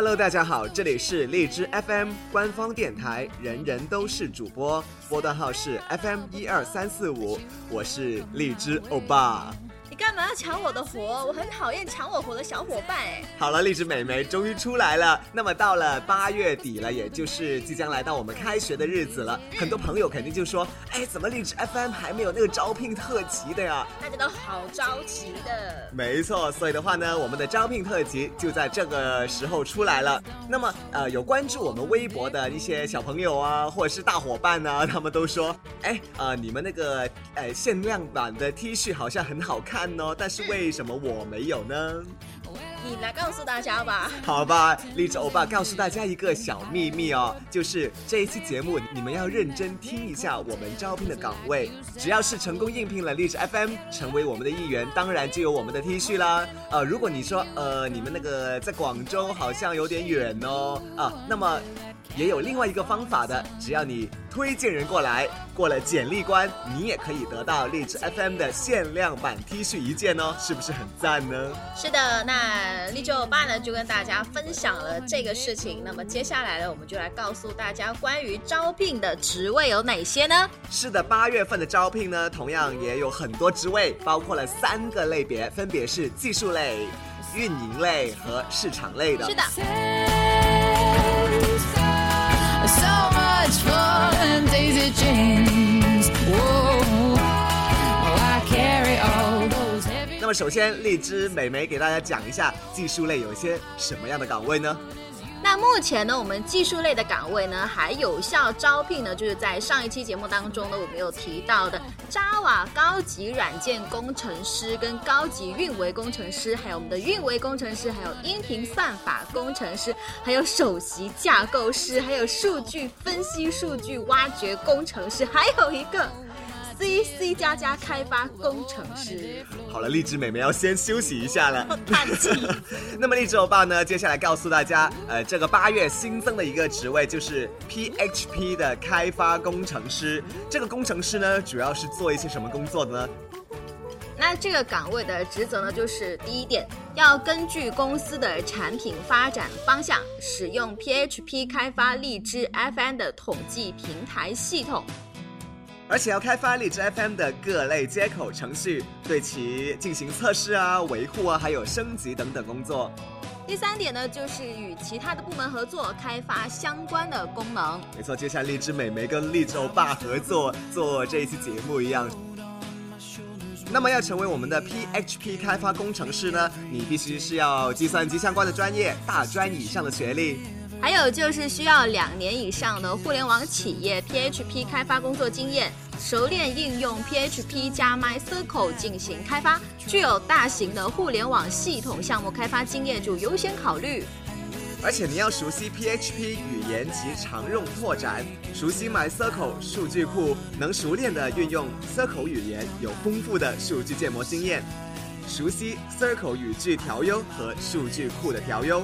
Hello，大家好，这里是荔枝 FM 官方电台，人人都是主播，波段号是 FM 一二三四五，我是荔枝欧巴。干嘛要抢我的活？我很讨厌抢我活的小伙伴哎。好了，荔枝美眉终于出来了。那么到了八月底了，也就是即将来到我们开学的日子了。很多朋友肯定就说：“哎，怎么荔枝 FM 还没有那个招聘特辑的呀？”大家都好着急的。没错，所以的话呢，我们的招聘特辑就在这个时候出来了。那么呃，有关注我们微博的一些小朋友啊，或者是大伙伴呢，他们都说：“哎，呃，你们那个呃限量版的 T 恤好像很好看。”哦，但是为什么我没有呢？你来告诉大家吧。好吧，励志欧巴告诉大家一个小秘密哦，就是这一期节目你们要认真听一下我们招聘的岗位，只要是成功应聘了励志 FM，成为我们的一员，当然就有我们的 T 恤啦。呃，如果你说呃你们那个在广州好像有点远哦，啊，那么。也有另外一个方法的，只要你推荐人过来，过了简历关，你也可以得到荔枝 FM 的限量版 T 恤一件哦，是不是很赞呢？是的，那荔枝欧巴呢就跟大家分享了这个事情。那么接下来呢，我们就来告诉大家关于招聘的职位有哪些呢？是的，八月份的招聘呢，同样也有很多职位，包括了三个类别，分别是技术类、运营类和市场类的。是的。那么，首先，荔枝美眉给大家讲一下技术类有些什么样的岗位呢？目前呢，我们技术类的岗位呢，还有效招聘呢，就是在上一期节目当中呢，我们有提到的 Java 高级软件工程师、跟高级运维工程师，还有我们的运维工程师，还有音频算法工程师，还有首席架构师，还有数据分析、数据挖掘工程师，还有一个。C C 加加开发工程师。好了，荔枝妹妹要先休息一下了。叹气。那么荔枝欧巴呢？接下来告诉大家，呃，这个八月新增的一个职位就是 P H P 的开发工程师。这个工程师呢，主要是做一些什么工作的呢？那这个岗位的职责呢，就是第一点，要根据公司的产品发展方向，使用 P H P 开发荔枝 F N 的统计平台系统。而且要开发荔枝 FM 的各类接口程序，对其进行测试啊、维护啊，还有升级等等工作。第三点呢，就是与其他的部门合作，开发相关的功能。没错，就像荔枝美眉跟荔枝欧巴合作做这一期节目一样。那么要成为我们的 PHP 开发工程师呢，你必须是要计算机相关的专业，大专以上的学历。还有就是需要两年以上的互联网企业 PHP 开发工作经验，熟练应用 PHP 加 MySQL 进行开发，具有大型的互联网系统项目开发经验就优先考虑。而且你要熟悉 PHP 语言及常用拓展，熟悉 MySQL 数据库，能熟练的运用 SQL 语言，有丰富的数据建模经验，熟悉 SQL 语句调优和数据库的调优。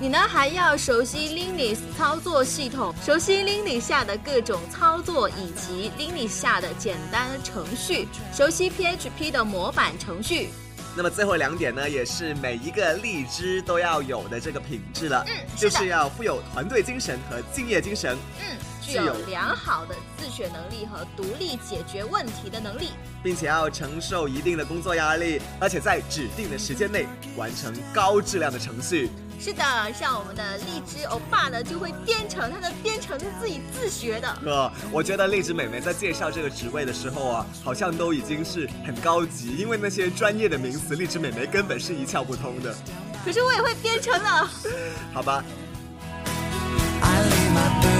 你呢还要熟悉 Linux 操作系统，熟悉 Linux 下的各种操作以及 Linux 下的简单程序，熟悉 PHP 的模板程序。那么最后两点呢，也是每一个荔枝都要有的这个品质了，嗯，就是要富有团队精神和敬业精神，嗯，具有良好的自学能力和独立解决问题的能力，并且要承受一定的工作压力，而且在指定的时间内完成高质量的程序。是的，像我们的荔枝欧巴呢，就会编程，他的编程是自己自学的。哥，我觉得荔枝美眉在介绍这个职位的时候啊，好像都已经是很高级，因为那些专业的名词，荔枝美眉根本是一窍不通的。可是我也会编程呢。好吧。你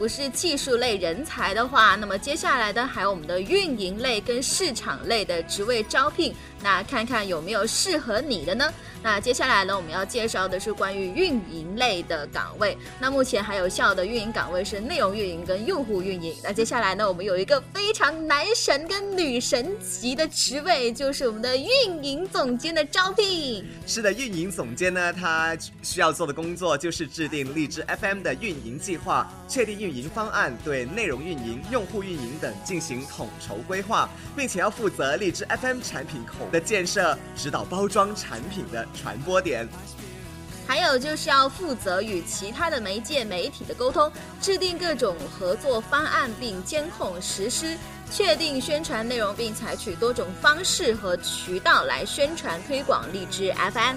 不是技术类人才的话，那么接下来的还有我们的运营类跟市场类的职位招聘，那看看有没有适合你的呢？那接下来呢，我们要介绍的是关于运营类的岗位。那目前还有效的运营岗位是内容运营跟用户运营。那接下来呢，我们有一个非常男神跟女神级的职位，就是我们的运营总监的招聘。是的，运营总监呢，他需要做的工作就是制定荔枝 FM 的运营计划，确定运营方案，对内容运营、用户运营等进行统筹规划，并且要负责荔枝 FM 产品口的建设，指导包装产品的。传播点，还有就是要负责与其他的媒介媒体的沟通，制定各种合作方案，并监控实施，确定宣传内容，并采取多种方式和渠道来宣传推广荔枝 FM。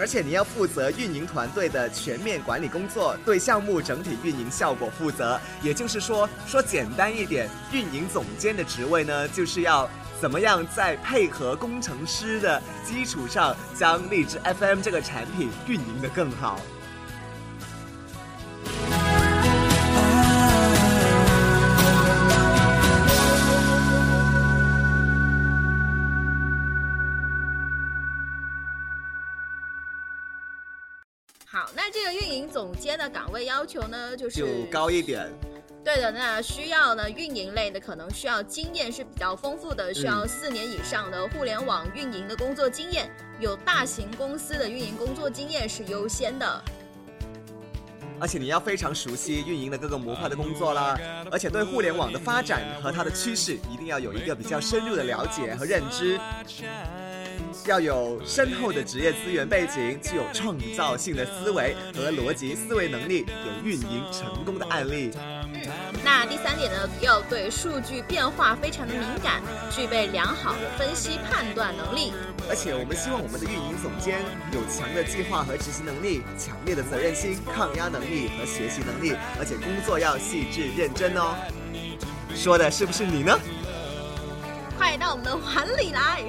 而且你要负责运营团队的全面管理工作，对项目整体运营效果负责。也就是说，说简单一点，运营总监的职位呢，就是要。怎么样在配合工程师的基础上，将荔枝 FM 这个产品运营的更好？好，求呢，就是就高一点。对的，那需要呢，运营类的可能需要经验是比较丰富的，需要四年以上的互联网运营的工作经验，有大型公司的运营工作经验是优先的。而且你要非常熟悉运营的各个模块的工作啦，而且对互联网的发展和它的趋势一定要有一个比较深入的了解和认知。要有深厚的职业资源背景，具有创造性的思维和逻辑思维能力，有运营成功的案例。那第三点呢，要对数据变化非常的敏感，具备良好的分析判断能力。而且我们希望我们的运营总监有强的计划和执行能力，强烈的责任心、抗压能力和学习能力，而且工作要细致认真哦。说的是不是你呢？快到我们的碗里来！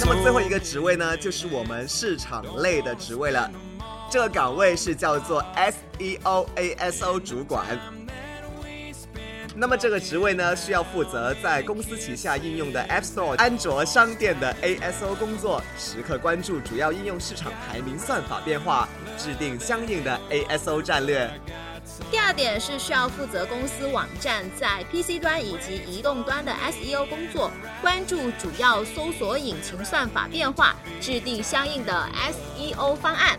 那么最后一个职位呢，就是我们市场类的职位了。这个岗位是叫做 SEO ASO 主管。那么这个职位呢，需要负责在公司旗下应用的 App Store 安卓商店的 ASO 工作，时刻关注主要应用市场排名算法变化，制定相应的 ASO 战略。第二点是需要负责公司网站在 PC 端以及移动端的 SEO 工作，关注主要搜索引擎算法变化，制定相应的 SEO 方案。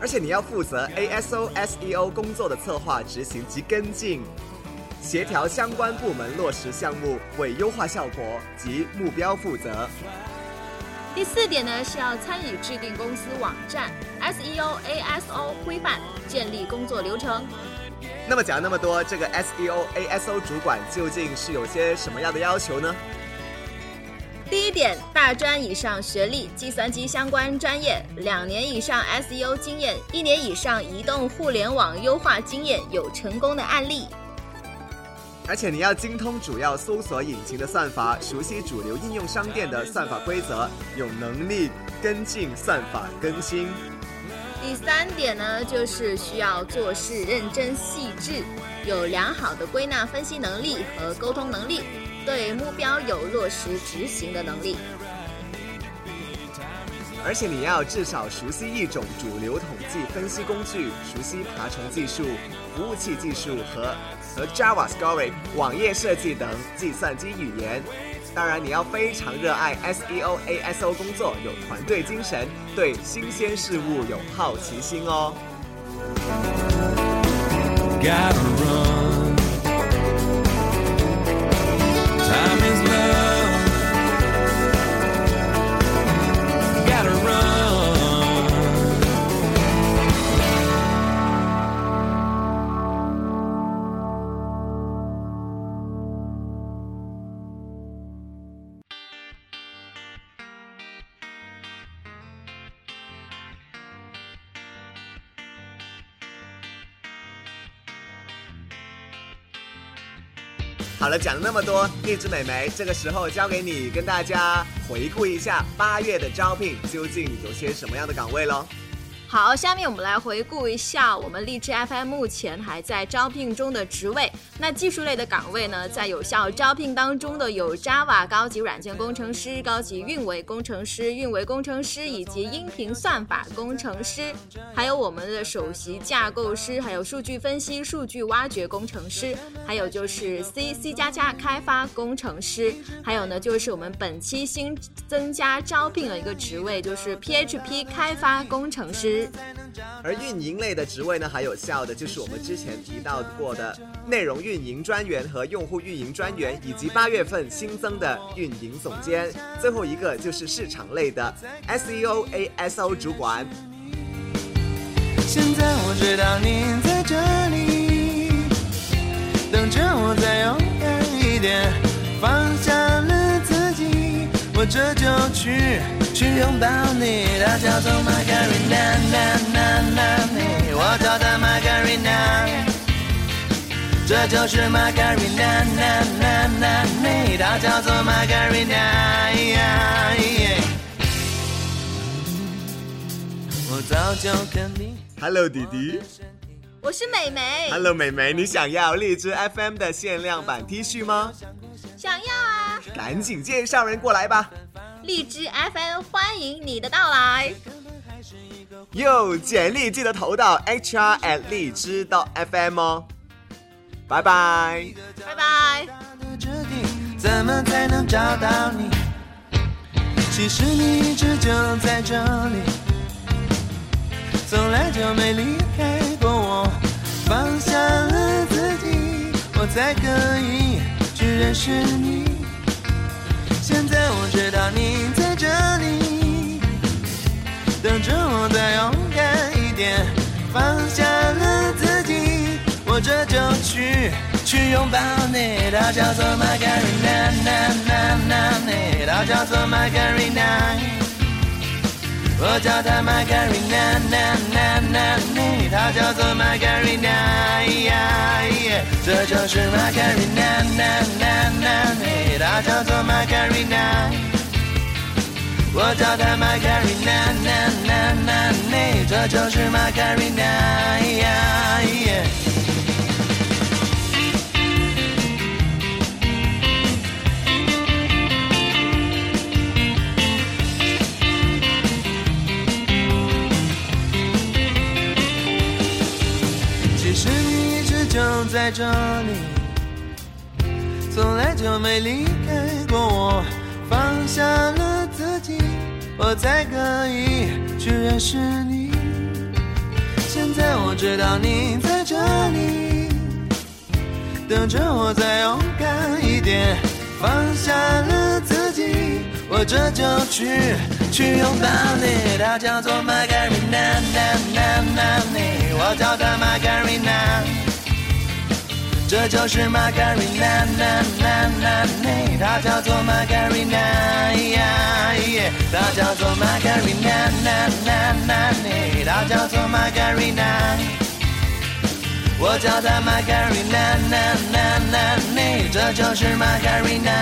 而且你要负责 ASO SEO 工作的策划、执行及跟进，协调相关部门落实项目，为优化效果及目标负责。第四点呢，是要参与制定公司网站 SEO ASO 规范，建立工作流程。那么讲那么多，这个 SEO ASO 主管究竟是有些什么样的要求呢？第一点，大专以上学历，计算机相关专业，两年以上 SEO 经验，一年以上移动互联网优化经验，有成功的案例。而且你要精通主要搜索引擎的算法，熟悉主流应用商店的算法规则，有能力跟进算法更新。第三点呢，就是需要做事认真细致，有良好的归纳分析能力和沟通能力，对目标有落实执行的能力。而且你要至少熟悉一种主流统计分析工具，熟悉爬虫技术、服务器技术和和 JavaScript 网页设计等计算机语言。当然，你要非常热爱 SEO ASO 工作，有团队精神，对新鲜事物有好奇心哦。好了，讲了那么多，荔枝美眉，这个时候交给你，跟大家回顾一下八月的招聘究竟有些什么样的岗位喽。好，下面我们来回顾一下我们荔枝 FM 目前还在招聘中的职位。那技术类的岗位呢，在有效招聘当中的有 Java 高级软件工程师、高级运维工程师、运维工程师以及音频算法工程师，还有我们的首席架构师，还有数据分析、数据挖掘工程师，还有就是 C、C 加加开发工程师，还有呢就是我们本期新增加招聘的一个职位，就是 PHP 开发工程师。而运营类的职位呢，还有效的就是我们之前提到过的内容运营专员和用户运营专员，以及八月份新增的运营总监。最后一个就是市场类的 SEO ASO 主管。现在我知道你在这里，等着我再勇敢一点，放下了自己，我这就去去拥抱你。它叫做 Margarina，我叫它 Margarina，这就是 Margarina，它叫做 Margarina。我早就肯定。Hello，弟弟。我是美眉，Hello，美眉，你想要荔枝 FM 的限量版 T 恤吗？想要啊！赶紧介绍人过来吧。荔枝 FM 欢迎你的到来。哟，简历记得投到 HR at 荔枝到 FM 哦。拜拜。拜拜。怎么才能找到你？其实你一直就在这里，从来就没离开过我。放下了自己，我才可以去认识你。知道你在这里，等着我再勇敢一点，放下了自己，我这就去去拥抱你。它叫做 Margarina，它叫做 Margarita。我叫它 Margarina，它叫做 Margarina，这就是 Margarina，它叫做 Margarina。我叫它 Margarina，这就是 Margarina。这里，从来就没离开过我。放下了自己，我才可以去认识你。现在我知道你在这里，等着我再勇敢一点。放下了自己，我这就去去拥抱你。它叫做 Margarina，我叫它 Margarina。这就是 Margarina，它叫做 Margarina，它叫做 Margarina，它叫做 Margarina。我叫它 Margarina，这就是 Margarina。